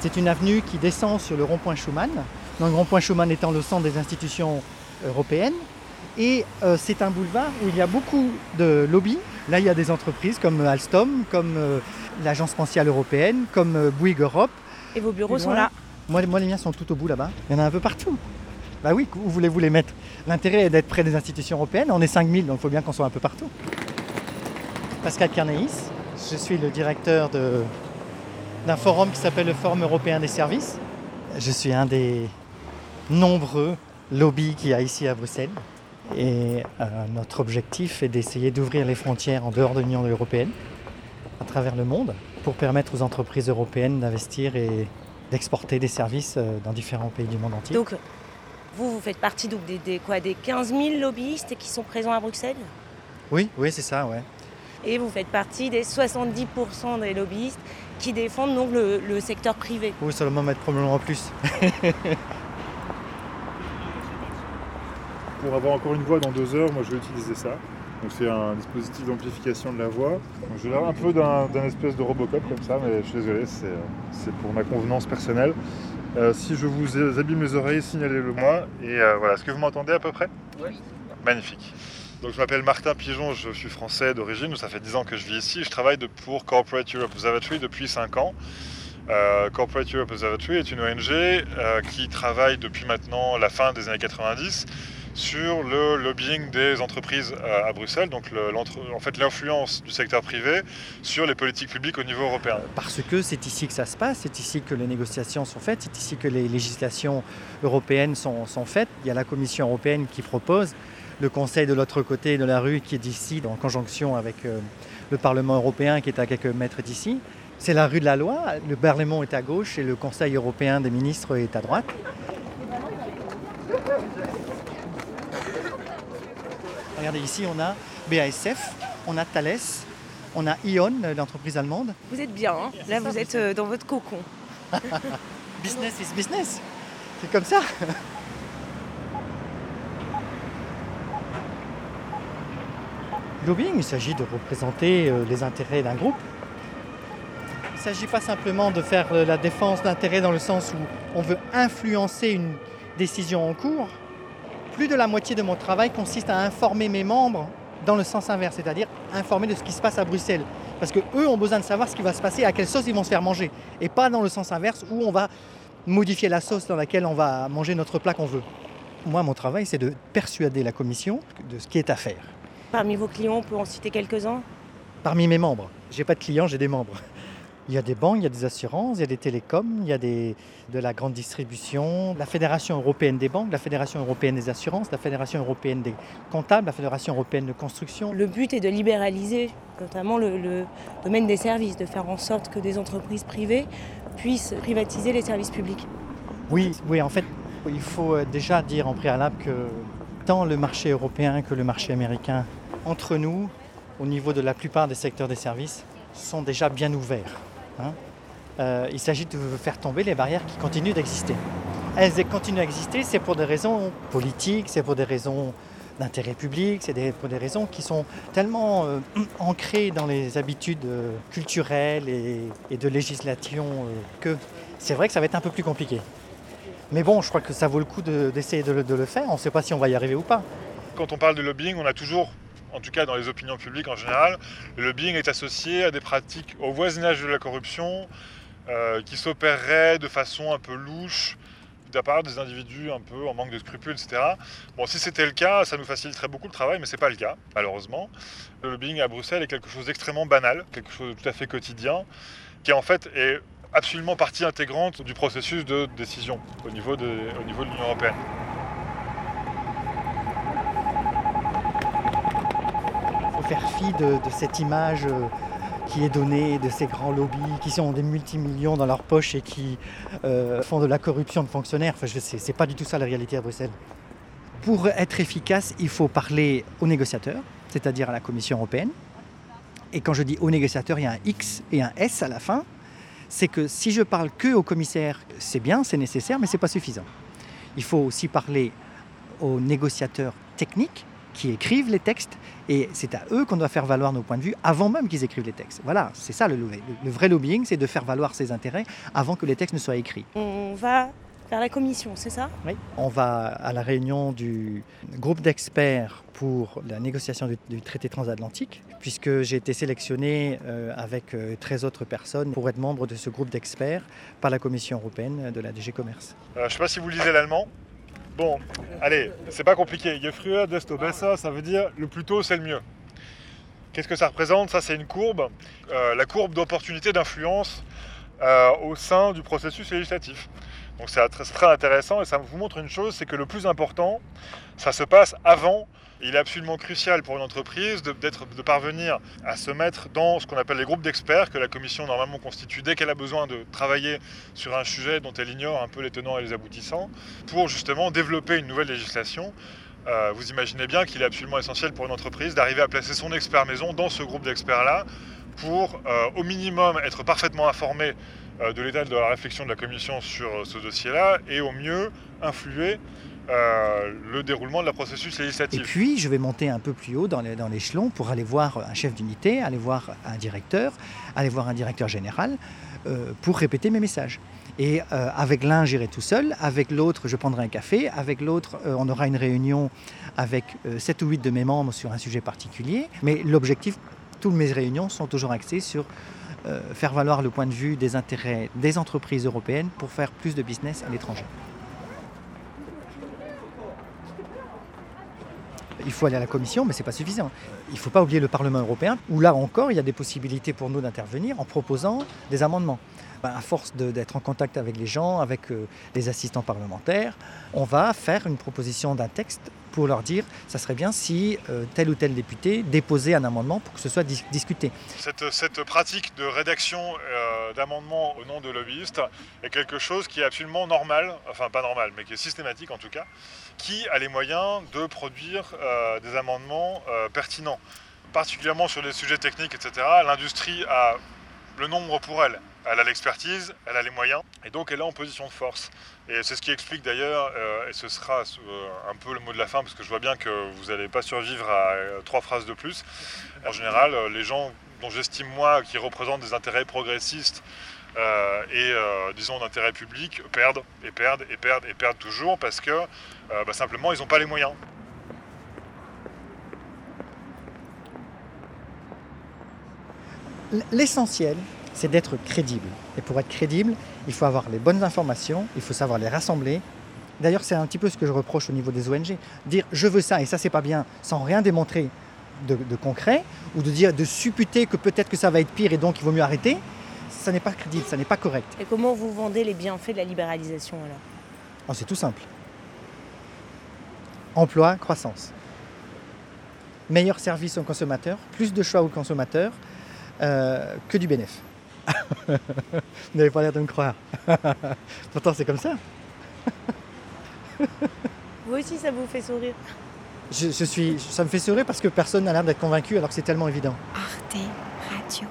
C'est une avenue qui descend sur le rond-point Schumann. Donc, le rond-point Schumann étant le centre des institutions européennes. Et euh, c'est un boulevard où il y a beaucoup de lobbies. Là, il y a des entreprises comme Alstom, comme euh, l'Agence spatiale européenne, comme euh, Bouygues Europe. Et vos bureaux sont là Moi, moi, les miens sont tout au bout là-bas. Il y en a un peu partout. Bah oui, où voulez-vous les mettre? L'intérêt est d'être près des institutions européennes. On est 5000, donc il faut bien qu'on soit un peu partout. Pascal Carneis, je suis le directeur de- d'un forum qui s'appelle le Forum européen des services. Je suis un des nombreux lobbies qu'il y a ici à Bruxelles. Et euh, notre objectif est d'essayer d'ouvrir les frontières en dehors de l'Union européenne, à travers le monde, pour permettre aux entreprises européennes d'investir et d'exporter des services euh, dans différents pays du monde entier. Donc, vous, vous faites partie donc, des, des- quoi, des 15 000 lobbyistes qui sont présents à Bruxelles? Oui, oui, c'est ça, ouais. et vous faites partie des 70% des lobbyistes qui défendent donc le, le secteur privé. Oui, ça va m'en mettre probablement plus. Pour avoir encore une voix dans deux heures, moi je vais utiliser ça. Donc c'est un dispositif d'amplification de la voix. Donc, J'ai l'air un peu d'un d'un espèce de Robocop comme ça, mais je suis désolé, c'est c'est pour ma convenance personnelle. Euh, si je vous abîme les oreilles, signalez-le moi. Et euh, voilà, est-ce que vous m'entendez à peu près? Oui. Magnifique. Donc je m'appelle Martin Pigeon, je suis français d'origine, ça fait 10 ans que je vis ici. Je travaille pour Corporate Europe Observatory depuis 5 ans. Euh, Corporate Europe Observatory est une ONG euh, qui travaille depuis maintenant la fin des années 90 sur le lobbying des entreprises euh, à Bruxelles, donc en fait l'influence du secteur privé sur les politiques publiques au niveau européen. Parce que c'est ici que ça se passe, c'est ici que les négociations sont faites, c'est ici que les législations européennes sont faites. Il y a la Commission européenne qui propose, le Conseil de l'autre côté de la rue qui est d'ici, en conjonction avec euh, le Parlement européen qui est à quelques mètres d'ici. C'est la rue de la loi, le Parlement est à gauche et le Conseil européen des ministres est à droite. Regardez ici, on a BASF, on a Thales, on a Ion, l'entreprise allemande. Vous êtes bien, hein là vous êtes euh, dans votre cocon. Business is business. C'est comme ça. Lobbying, il s'agit de représenter euh, les intérêts d'un groupe. Il ne s'agit pas simplement de faire euh, la défense d'intérêts dans le sens où on veut influencer une décision en cours. Plus de la moitié de mon travail consiste à informer mes membres dans le sens inverse, c'est-à-dire informer de ce qui se passe à Bruxelles. Parce qu'eux ont besoin de savoir ce qui va se passer, à quelle sauce ils vont se faire manger. Et pas dans le sens inverse où on va modifier la sauce dans laquelle on va manger notre plat qu'on veut. Moi, mon travail, c'est de persuader la commission de ce qui est à faire. Parmi vos clients, on peut en citer quelques-uns? Parmi mes membres, j'ai pas de clients, j'ai des membres. Il y a des banques, il y a des assurances, il y a des télécoms, il y a des, de la grande distribution, la Fédération européenne des banques, la Fédération européenne des assurances, la Fédération européenne des comptables, la Fédération européenne de construction. Le but est de libéraliser notamment le, le domaine des services, de faire en sorte que des entreprises privées puissent privatiser les services publics. Oui, oui, en fait, il faut euh, déjà dire en préalable que tant le marché européen que le marché américain, entre nous, au niveau de la plupart des secteurs des services, sont déjà bien ouverts. hein. Euh, il s'agit de faire tomber les barrières qui continuent d'exister. Elles continuent à exister, c'est pour des raisons politiques, c'est pour des raisons d'intérêt public, c'est pour des raisons qui sont tellement euh, ancrées dans les habitudes euh, culturelles et, de législation que c'est vrai que ça va être un peu plus compliqué. Mais bon, je crois que ça vaut le coup de- d'essayer de, de le faire. On ne sait pas si on va y arriver ou pas. Quand on parle de lobbying, on a toujours, en tout cas dans les opinions publiques en général, le lobbying est associé à des pratiques au voisinage de la corruption euh, qui s'opéreraient de façon un peu louche de part des individus un peu en manque de scrupules, etc. Bon, si c'était le cas, ça nous faciliterait beaucoup le travail, mais c'est pas le cas, malheureusement. Le lobbying à Bruxelles est quelque chose d'extrêmement banal, quelque chose de tout à fait quotidien, qui en fait est absolument partie intégrante du processus de décision au niveau de l'Union européenne. Faire fi de, cette image euh, qui est donnée de ces grands lobbies qui ont des multimillions dans leur poche et qui euh, font de la corruption de fonctionnaires. Enfin, c'est pas du tout ça la réalité à Bruxelles. Pour être efficace, il faut parler aux négociateurs, c'est-à-dire à la Commission européenne. Et quand je dis aux négociateurs, il y a un X et un S à la fin. C'est que si je parle que aux commissaires, c'est bien, c'est nécessaire, mais c'est pas suffisant. Il faut aussi parler aux négociateurs techniques qui écrivent les textes et c'est à eux qu'on doit faire valoir nos points de vue avant même qu'ils écrivent les textes. Voilà, c'est ça le, le vrai lobbying, c'est de faire valoir ses intérêts avant que les textes ne soient écrits. On va vers la commission, c'est ça? Oui, on va à la réunion du groupe d'experts pour la négociation du, traité transatlantique, puisque j'ai été sélectionné euh, avec 13 euh, autres personnes pour être membre de ce groupe d'experts par la Commission européenne de la DG Commerce. Euh, je ne sais pas si vous lisez l'allemand. Bon, allez, c'est pas compliqué. Je früher, desto besser, ça veut dire le plus tôt, c'est le mieux. Qu'est-ce que ça représente? Ça, c'est une courbe, la courbe d'opportunité d'influence au sein du processus législatif. Donc c'est très, intéressant et ça vous montre une chose, c'est que le plus important, ça se passe avant. Il est absolument crucial pour une entreprise de, de parvenir à se mettre dans ce qu'on appelle les groupes d'experts que la commission normalement constitue dès qu'elle a besoin de travailler sur un sujet dont elle ignore un peu les tenants et les aboutissants, pour justement développer une nouvelle législation. Euh, vous imaginez bien qu'il est absolument essentiel pour une entreprise d'arriver à placer son expert maison dans ce groupe d'experts-là pour euh, au minimum être parfaitement informé euh, de l'état de la réflexion de la Commission sur ce dossier-là et au mieux influer euh, le déroulement de la processus législatif. Et puis, je vais monter un peu plus haut dans l'échelon pour aller voir un chef d'unité, aller voir un directeur, aller voir un directeur général pour répéter mes messages. Et avec l'un, j'irai tout seul, avec l'autre, je prendrai un café, avec l'autre, on aura une réunion avec 7 ou 8 de mes membres sur un sujet particulier. Mais l'objectif, toutes mes réunions sont toujours axées sur euh, faire valoir le point de vue des intérêts des entreprises européennes pour faire plus de business à l'étranger. Il faut aller à la Commission, mais ce n'est pas suffisant. Il ne faut pas oublier le Parlement européen, où là encore, il y a des possibilités pour nous d'intervenir en proposant des amendements. Ben, à force d'être en contact avec les gens, avec euh, les assistants parlementaires, on va faire une proposition d'un texte pour leur dire ça serait bien si euh, tel ou tel député déposait un amendement pour que ce soit discuté. Cette, pratique de rédaction euh, d'amendements au nom de lobbyistes est quelque chose qui est absolument normal, enfin pas normal, mais qui est systématique en tout cas, qui a les moyens de produire des amendements pertinents particulièrement sur les sujets techniques, etc., l'industrie a le nombre pour elle. Elle a l'expertise, elle a les moyens, et donc elle est en position de force. Et c'est ce qui explique d'ailleurs, euh, et ce sera euh, un peu le mot de la fin, parce que je vois bien que vous n'allez pas survivre à euh, trois phrases de plus. En général, les gens dont j'estime moi qui représentent des intérêts progressistes et disons d'intérêt public perdent et perdent et perdent et perdent toujours parce que bah, simplement ils n'ont pas les moyens. L'essentiel, c'est d'être crédible. Et pour être crédible, il faut avoir les bonnes informations, il faut savoir les rassembler. D'ailleurs, c'est un petit peu ce que je reproche au niveau des ONG. Dire je veux ça et ça c'est pas bien sans rien démontrer de, concret, ou de dire de supputer que peut-être que ça va être pire et donc il vaut mieux arrêter, ça n'est pas crédible, ça n'est pas correct. Et comment vous vendez les bienfaits de la libéralisation alors? Oh, C'est tout simple. Emploi, croissance. Meilleur service aux consommateurs, plus de choix aux consommateurs, euh, que du bénéfice. Vous n'avez pas l'air de me croire. Pourtant, c'est comme ça. vous aussi, ça vous fait sourire. Je, suis, ça me fait sourire parce que personne n'a l'air d'être convaincu alors que c'est tellement évident. Arte Radio.